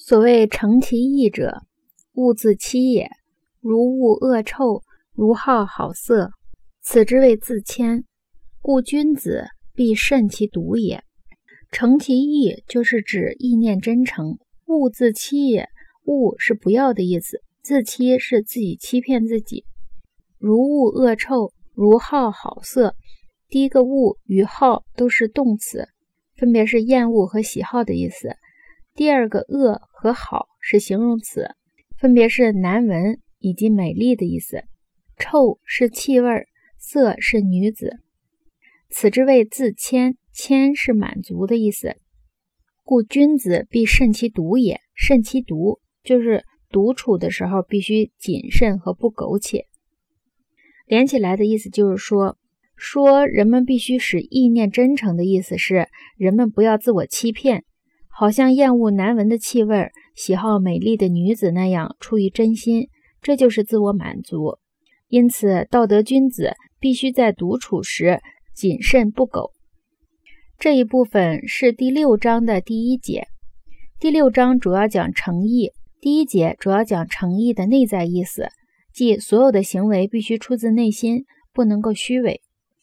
所谓诚其意者，物自欺也。如恶恶臭，如好好色，此之谓自谦。故君子必慎其独也。诚其意就是指意念真诚。物自欺也，物是不要的意思，自欺是自己欺骗自己。如恶恶臭，如好好色。第一个恶与好都是动词，分别是厌恶和喜好的意思。第二个恶和好是形容词，分别是难闻以及美丽的意思。臭是气味，色是女子。此之谓自谦，谦是满足的意思。故君子必慎其独也。慎其独就是独处的时候必须谨慎和不苟且。连起来的意思就是说，说人们必须使意念真诚的意思是，人们不要自我欺骗。好像厌恶难闻的气味，喜好美丽的女子那样，出于真心，这就是自我满足。因此，道德君子必须在独处时谨慎不苟。这一部分是第六章的第一节。第六章主要讲诚意，第一节主要讲诚意的内在意思，即所有的行为必须出自内心，不能够虚伪。